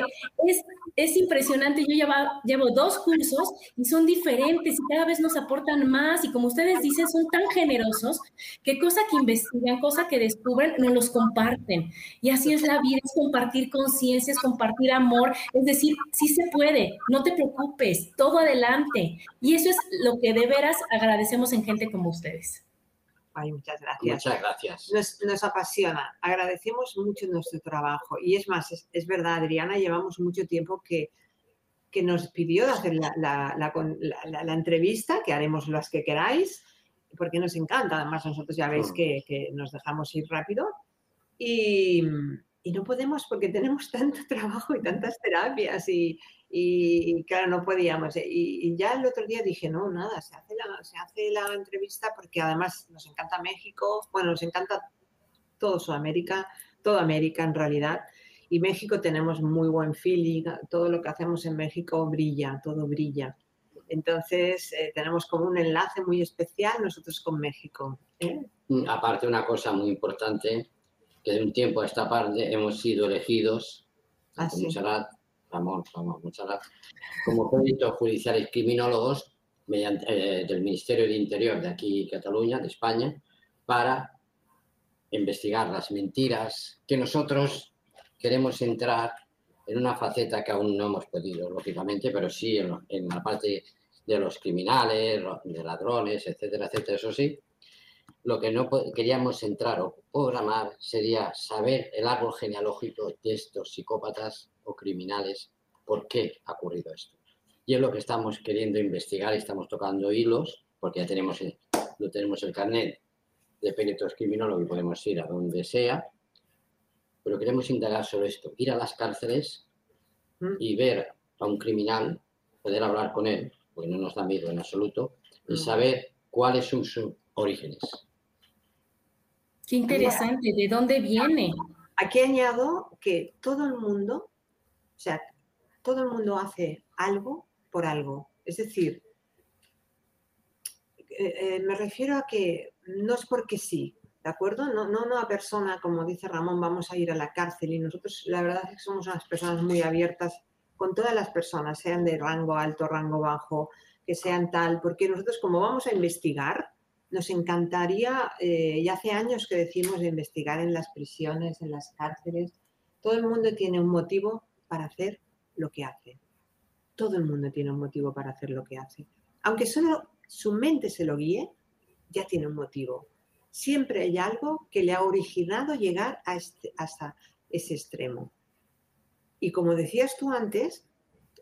es, es impresionante. Yo llevo, dos cursos y son diferentes y cada vez nos aportan más. Y como ustedes dicen, son tan generosos que cosa que investigan, cosa que descubren, nos los comparten. Y así es la vida, es compartir conciencias, compartir amor. Es decir, sí se puede, no te preocupes, todo adelante. Y eso es lo que de veras agradecemos en gente como ustedes muchas gracias. Muchas gracias. Nos, apasiona. Agradecemos mucho nuestro trabajo. Y es más, es, verdad, Adriana, llevamos mucho tiempo que, que nos pidió hacer la, la, entrevista, que haremos las que queráis, porque nos encanta. Además, nosotros ya veis que, que nos dejamos ir rápido. Y, y, no podemos porque tenemos tanto trabajo y tantas terapias y, y, claro, no podíamos. Y, ya el otro día dije, no, nada, se hace, la, se hace la entrevista porque además nos encanta México, bueno, nos encanta todo Sudamérica, toda América en realidad. Y México tenemos muy buen feeling, todo lo que hacemos en México brilla, todo brilla. Entonces, eh, tenemos como un enlace muy especial nosotros con México. ¿eh? Mm, aparte, una cosa muy importante, que de un tiempo a esta parte hemos sido elegidos, ah, Ramón, Ramón como peritos judiciales criminólogos mediante, eh, del Ministerio de Interior de aquí, Cataluña, de España, para investigar las mentiras que nosotros queremos entrar en una faceta que aún no hemos podido, lógicamente, pero sí en, la parte de los criminales, de ladrones, etcétera, etcétera, eso sí. Lo que no queríamos entrar o programar sería saber el árbol genealógico de estos psicópatas o criminales, por qué ha ocurrido esto. Y es lo que estamos queriendo investigar y estamos tocando hilos, porque ya tenemos, lo tenemos el carnet de peritos criminólogos y podemos ir a donde sea, pero queremos indagar sobre esto, ir a las cárceles mm. y ver a un criminal, poder hablar con él, porque no nos da miedo en absoluto, y mm. saber cuáles son sus orígenes. Qué interesante, ¿de dónde viene? Aquí añado que todo el mundo, o sea, todo el mundo hace algo por algo. Es decir, eh, eh, me refiero a que no es porque sí, ¿de acuerdo? No, no una persona, como dice Ramón, vamos a ir a la cárcel y nosotros la verdad es que somos unas personas muy abiertas con todas las personas, sean de rango alto, rango bajo, que sean tal, porque nosotros como vamos a investigar, nos encantaría, eh, y hace años que decimos de investigar en las prisiones, en las cárceles, todo el mundo tiene un motivo para hacer lo que hace. Todo el mundo tiene un motivo para hacer lo que hace. Aunque solo su mente se lo guíe, ya tiene un motivo. Siempre hay algo que le ha originado llegar a este, hasta ese extremo. Y como decías tú antes,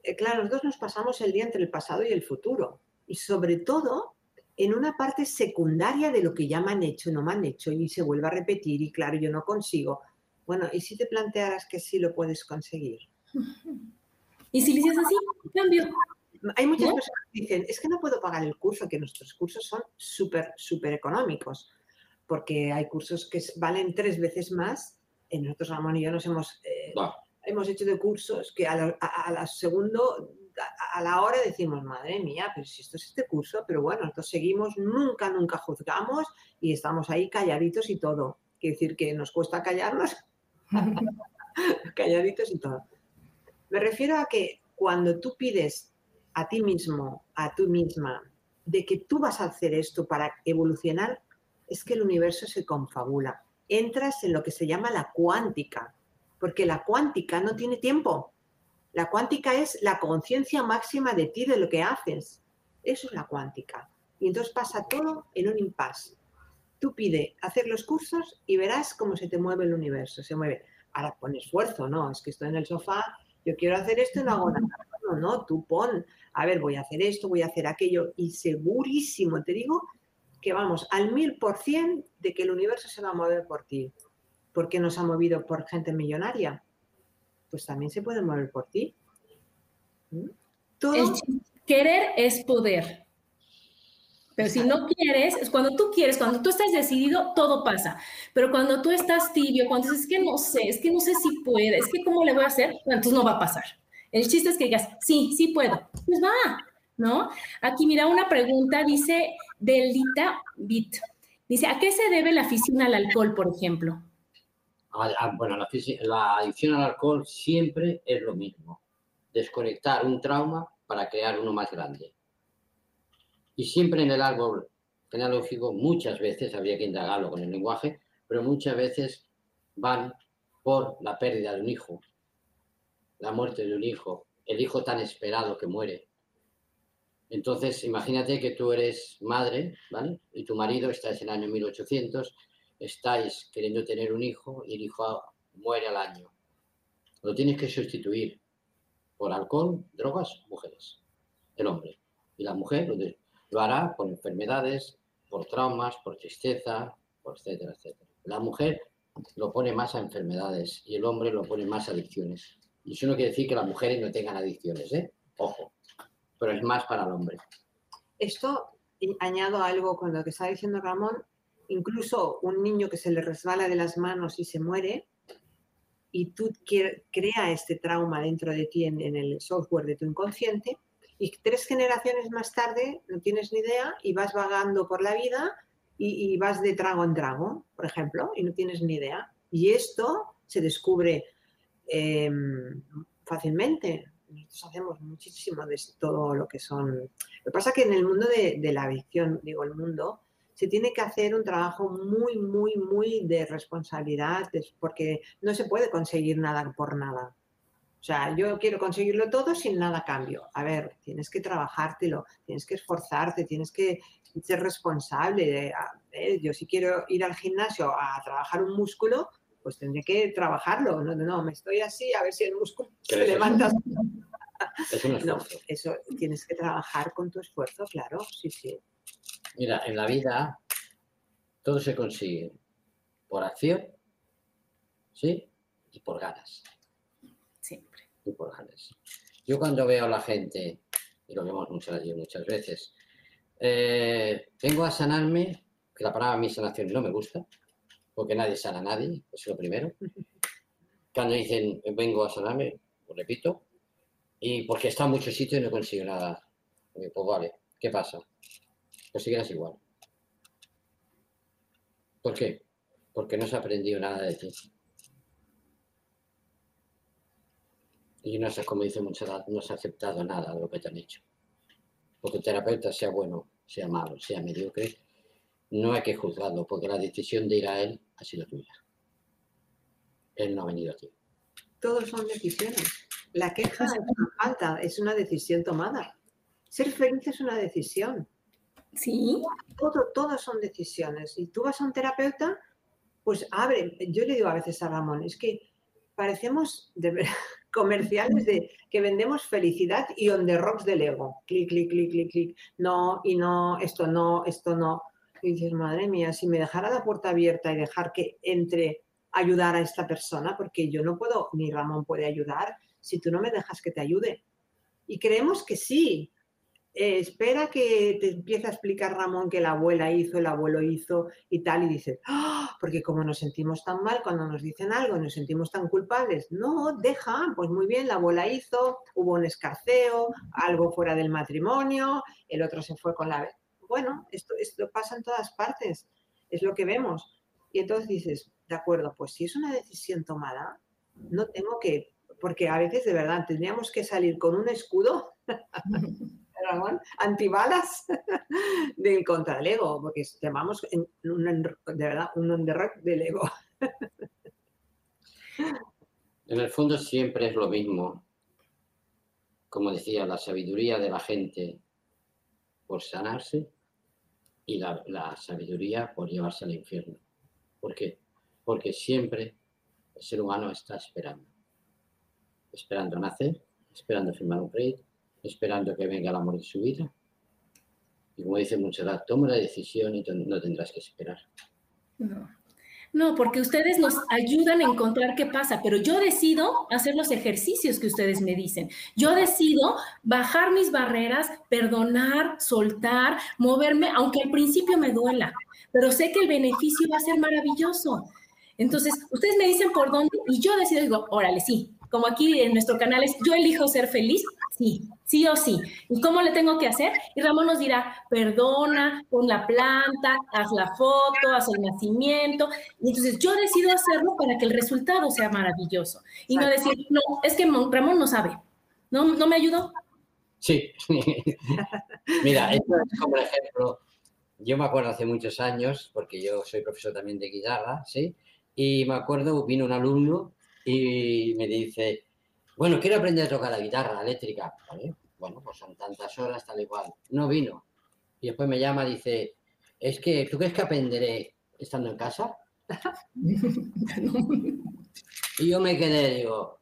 eh, claro, nosotros nos pasamos el día entre el pasado y el futuro. Y sobre todo en una parte secundaria de lo que ya me han hecho, no me han hecho, y se vuelve a repetir, y claro, yo no consigo. Bueno, ¿y si te plantearas que sí lo puedes conseguir? Y si le dices así, cambio. Hay muchas personas que dicen, es que no puedo pagar el curso, que nuestros cursos son súper, súper económicos, porque hay cursos que valen tres veces más. En nosotros, Ramón y yo, nos hemos, eh, hemos hecho de cursos que a la, segundo, a, la hora decimos, madre mía, pero si esto es este curso, pero bueno, nosotros seguimos, nunca, nunca juzgamos y estamos ahí calladitos y todo. Quiere decir que nos cuesta callarnos, calladitos y todo. Me refiero a que cuando tú pides a ti mismo, a tú misma, de que tú vas a hacer esto para evolucionar, es que el universo se confabula. Entras en lo que se llama la cuántica, porque la cuántica no tiene tiempo. La cuántica es la conciencia máxima de ti, de lo que haces. Eso es la cuántica. Y entonces pasa todo en un impasse. Tú pide hacer los cursos y verás cómo se te mueve el universo. Se mueve. Ahora pon esfuerzo, ¿no? Es que estoy en el sofá, yo quiero hacer esto y no hago nada. No, no, tú pon a ver, voy a hacer esto, voy a hacer aquello, y segurísimo te digo que vamos al mil por cien de que el universo se va a mover por ti. ¿Por qué nos ha movido por gente millonaria? Pues también se puede mover por ti. ¿Mm? querer es poder. Pero si no quieres, es cuando tú quieres, cuando tú estás decidido, todo pasa. Pero cuando tú estás tibio, cuando dices, es que no sé, es que no sé si puede, es que cómo le voy a hacer, entonces no va a pasar. El chiste es que digas, sí, sí puedo. Pues va, ¿no? Aquí mira una pregunta, dice Delita Bit. Dice, ¿a qué se debe la afición al alcohol, por ejemplo? Bueno, la, la adicción al alcohol siempre es lo mismo. Desconectar un trauma para crear uno más grande. Y siempre en el árbol genealógico, muchas veces, habría que indagarlo con el lenguaje, pero muchas veces van por la pérdida de un hijo, la muerte de un hijo, el hijo tan esperado que muere. Entonces, imagínate que tú eres madre, ¿vale? Y tu marido está en el año 1800, estáis queriendo tener un hijo y el hijo muere al año. Lo tienes que sustituir por alcohol, drogas, mujeres, el hombre. Y la mujer lo, hará por enfermedades, por traumas, por tristeza, por etcétera, etcétera. La mujer lo pone más a enfermedades y el hombre lo pone más a adicciones. Y eso no quiere decir que las mujeres no tengan adicciones, ¿eh? Ojo. Pero es más para el hombre. Esto, añado algo con lo que está diciendo Ramón, incluso un niño que se le resbala de las manos y se muere, y tú crea este trauma dentro de ti en, el software de tu inconsciente, y tres generaciones más tarde no tienes ni idea y vas vagando por la vida y, vas de trago en trago, por ejemplo, y no tienes ni idea. Y esto se descubre em, fácilmente. Nosotros hacemos muchísimo de todo lo que son. Lo que pasa es que en el mundo de, de la adicción, digo el mundo, se tiene que hacer un trabajo muy, muy, muy de responsabilidad, porque no se puede conseguir nada por nada. O sea, yo quiero conseguirlo todo sin nada a cambio. A ver, tienes que trabajártelo, tienes que esforzarte, tienes que ser responsable. yo si quiero ir al gimnasio a trabajar un músculo, pues tendré que trabajarlo. No, no, me estoy así a ver si el músculo se levanta. Es un no, eso tienes que trabajar con tu esfuerzo, claro, sí, sí. Mira, en la vida todo se consigue por acción, ¿sí? Y por ganas. Yo cuando veo a la gente, y lo vemos muchas, muchas veces, eh, vengo a sanarme, que la palabra mi sanación no me gusta, porque nadie sana a nadie, eso es lo primero. Cuando dicen vengo a sanarme, repito, y porque está en muchos sitios y no consigo nada. Pues vale, ¿qué pasa? pues seguirás igual. ¿Por qué? Porque no se ha aprendido nada de ti. Y no sé, como dice mucho, no se ha aceptado nada de lo que te han hecho. Porque el terapeuta sea bueno, sea malo, sea mediocre, no hay que juzgarlo, porque la decisión de ir a él ha sido tuya. Él no ha venido a ti. Todos son decisiones. La queja es una falta, es una decisión tomada. Ser feliz es una decisión. Sí. Todo, todas son decisiones. Y tú vas a un terapeuta, pues abre. Yo le digo a veces a Ramón, es que parecemos comerciales de que vendemos felicidad y on the rocks del ego. Clic, clic, clic, clic, clic. No, y no, esto no, esto no. Y dices, madre mía, si me dejara la puerta abierta y dejar que entre ayudar a esta persona, porque yo no puedo, ni Ramón puede ayudar, si tú no me dejas que te ayude. Y creemos que sí, eh, espera que te empiece a explicar Ramón que la abuela hizo, el abuelo hizo y tal, y dices, ¡Ah! porque como nos sentimos tan mal cuando nos dicen algo, nos sentimos tan culpables. No, deja, pues muy bien, la abuela hizo, hubo un escarceo, algo fuera del matrimonio, el otro se fue con la... Bueno, esto, esto pasa en todas partes, es lo que vemos. Y entonces dices, de acuerdo, pues si es una decisión tomada, no tengo que, porque a veces de verdad tendríamos que salir con un escudo Ramón, antibalas del contra el ego, porque llamamos de verdad un on del ego. En el fondo siempre es lo mismo. Como decía, la sabiduría de la gente por sanarse y la, la sabiduría por llevarse al infierno. ¿Por qué? Porque siempre el ser humano está esperando. Esperando nacer, esperando firmar un crédito, esperando que venga el amor de su vida. Y como dice edad, toma la decisión y no tendrás que esperar. No. No, porque ustedes nos ayudan a encontrar qué pasa, pero yo decido hacer los ejercicios que ustedes me dicen. Yo decido bajar mis barreras, perdonar, soltar, moverme, aunque al principio me duela, pero sé que el beneficio va a ser maravilloso. Entonces, ustedes me dicen por dónde y yo decido, digo, órale, sí, como aquí en nuestro canal es, yo elijo ser feliz, sí, sí o sí. ¿Y cómo le tengo que hacer? Y Ramón nos dirá, perdona, pon la planta, haz la foto, haz el nacimiento. Y entonces yo decido hacerlo para que el resultado sea maravilloso. Y no decir, no, es que Ramón no sabe. ¿No, no me ayudó? Sí. Mira, esto es como ejemplo. Yo me acuerdo hace muchos años, porque yo soy profesor también de guitarra, ¿sí? Y me acuerdo, vino un alumno y me dice, bueno, quiero aprender a tocar la guitarra eléctrica. Bueno, pues son tantas horas, tal y cual. No vino. Y después me llama y dice, es que, ¿tú crees que aprenderé estando en casa? y yo me quedé, digo,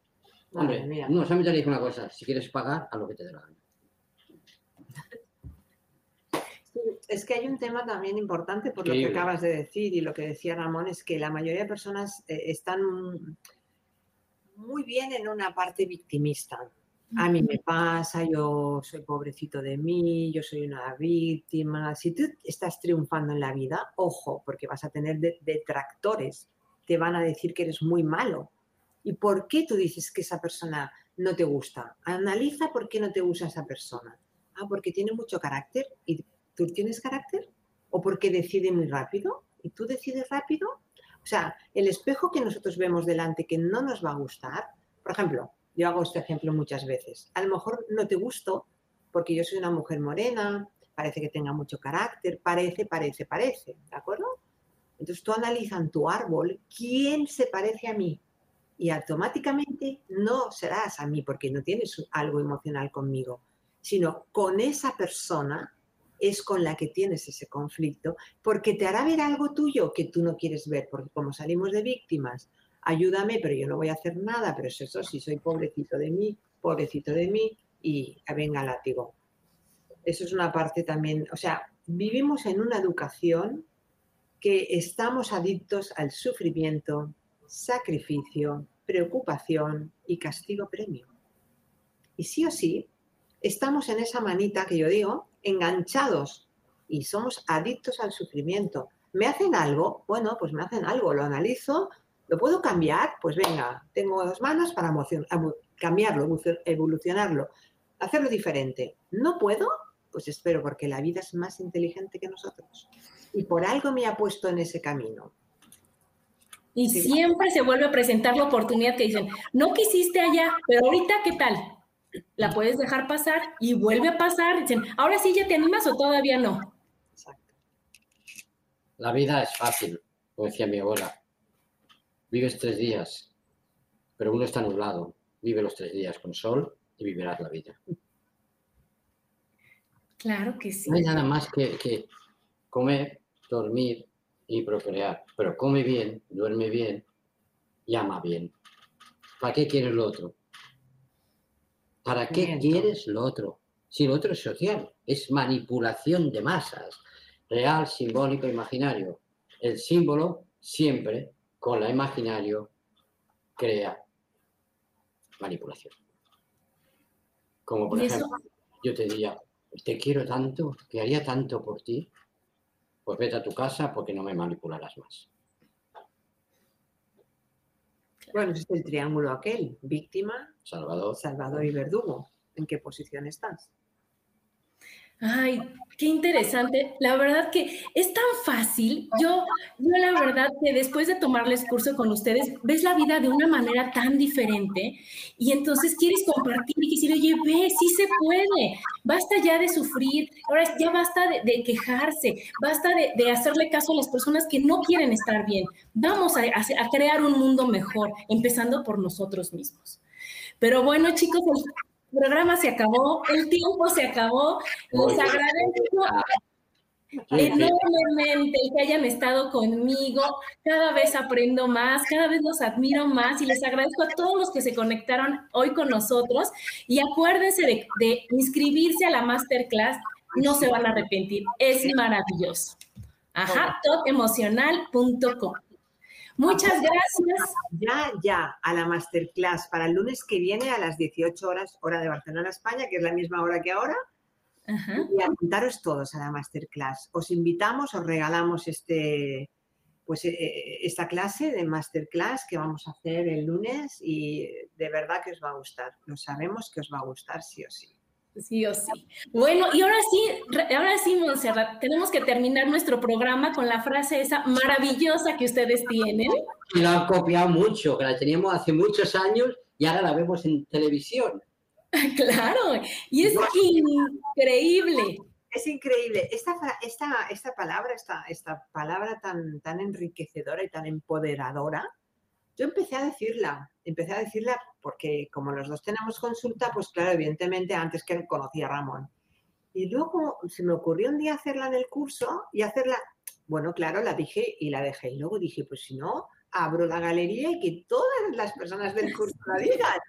hombre, no, solamente le dije una cosa, si quieres pagar, a lo que te dé la gana. Es que hay un tema también importante por lo que acabas de decir y lo que decía Ramón es que la mayoría de personas eh, están muy bien en una parte victimista. A mí me pasa, yo soy pobrecito de mí, yo soy una víctima. Si tú estás triunfando en la vida, ojo, porque vas a tener detractores, te van a decir que eres muy malo. ¿Y por qué tú dices que esa persona no te gusta? Analiza por qué no te gusta esa persona. Ah, porque tiene mucho carácter. ¿Y tú tienes carácter? ¿O porque decide muy rápido? ¿Y tú decides rápido? O sea, el espejo que nosotros vemos delante que no nos va a gustar, por ejemplo, yo hago este ejemplo muchas veces. A lo mejor no te gusto porque yo soy una mujer morena, parece que tenga mucho carácter, parece, parece, parece, ¿de acuerdo? Entonces tú analizas en tu árbol quién se parece a mí y automáticamente no serás a mí porque no tienes algo emocional conmigo, sino con esa persona es con la que tienes ese conflicto porque te hará ver algo tuyo que tú no quieres ver, porque como salimos de víctimas ayúdame, pero yo no voy a hacer nada, pero es eso, si soy pobrecito de mí, pobrecito de mí, y venga látigo. Eso es una parte también, o sea, vivimos en una educación que estamos adictos al sufrimiento, sacrificio, preocupación y castigo premio. Y sí o sí, estamos en esa manita que yo digo, enganchados y somos adictos al sufrimiento. ¿Me hacen algo? Bueno, pues me hacen algo, lo analizo, ¿Lo puedo cambiar? Pues venga, tengo dos manos para cambiarlo, evolucionarlo, hacerlo diferente. ¿No puedo? Pues espero, porque la vida es más inteligente que nosotros. Y por algo me ha puesto en ese camino. Y siempre se vuelve a presentar la oportunidad que dicen, no quisiste allá, pero ahorita, ¿qué tal? La puedes dejar pasar y vuelve a pasar. Dicen, ahora sí ya te animas o todavía no. Exacto. La vida es fácil, como decía mi abuela. Vives tres días, pero uno está nublado. Vive los tres días con sol y vivirás la vida. Claro que sí. No hay nada más que, comer, dormir y procrear. Pero come bien, duerme bien y ama bien. ¿Para qué quieres lo otro? ¿Para qué quieres lo otro? Si lo otro es social, es manipulación de masas, real, simbólico, imaginario. El símbolo siempre con la imaginario crea manipulación. Como por ejemplo, yo te diría, te quiero tanto, que haría tanto por ti, pues vete a tu casa porque no me manipularás más. Bueno, es el triángulo aquel, víctima, Salvador, Salvador y verdugo. ¿En qué posición estás? Ay, qué interesante. La verdad que es tan fácil. Yo, yo la verdad que después de tomarles curso con ustedes, ves la vida de una manera tan diferente y entonces quieres compartir y decir, oye, ve, sí se puede. Basta ya de sufrir, ahora ya basta de, quejarse, basta de, hacerle caso a las personas que no quieren estar bien. Vamos a, a crear un mundo mejor, empezando por nosotros mismos. Pero bueno, chicos, programa se acabó, el tiempo se acabó. Les agradezco enormemente que hayan estado conmigo. Cada vez aprendo más, cada vez los admiro más y les agradezco a todos los que se conectaron hoy con nosotros. Y acuérdense de, de inscribirse a la masterclass, no se van a arrepentir, es maravilloso. Ajá, topemocional.com. Muchas gracias. Ya, ya, a la masterclass para el lunes que viene a las 18 horas, hora de Barcelona, España, que es la misma hora que ahora. Y apuntaros todos a la masterclass. Os invitamos, os regalamos este, pues, eh, eh, esta clase de masterclass que vamos a hacer el lunes y de verdad que os va a gustar. Lo sabemos que os va a gustar sí o sí. Sí o sí. Bueno, y ahora sí, ahora sí, Montserrat, tenemos que terminar nuestro programa con la frase esa maravillosa que ustedes tienen. La han copiado mucho, que la teníamos hace muchos años y ahora la vemos en televisión. Claro, y es increíble. Es increíble. Esta, esta, esta palabra, esta, esta palabra tan, tan enriquecedora y tan empoderadora, yo empecé a decirla, empecé a decirla porque como los dos tenemos consulta, pues claro, evidentemente antes que conocía a Ramón. Y luego se me ocurrió un día hacerla en el curso y hacerla, bueno, claro, la dije y la dejé. Y luego dije, pues si no, abro la galería y que todas las personas del curso la digan.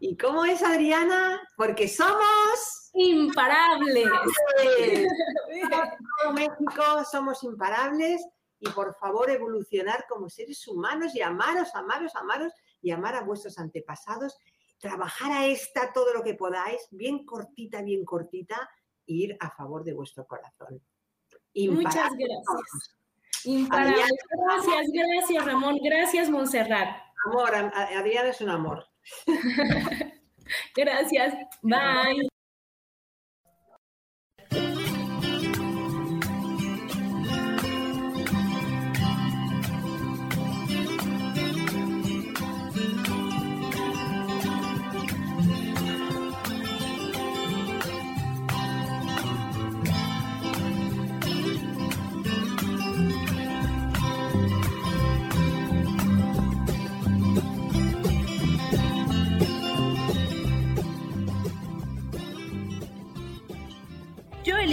¿Y cómo es Adriana? Porque somos imparables. México somos imparables y por favor evolucionar como seres humanos y amaros, amaros, amaros y amar a vuestros antepasados. Trabajar a esta todo lo que podáis, bien cortita, bien cortita, e ir a favor de vuestro corazón. Muchas gracias. Gracias, gracias Ramón, gracias Montserrat. Amor, Adriana es un amor. gracias, bye.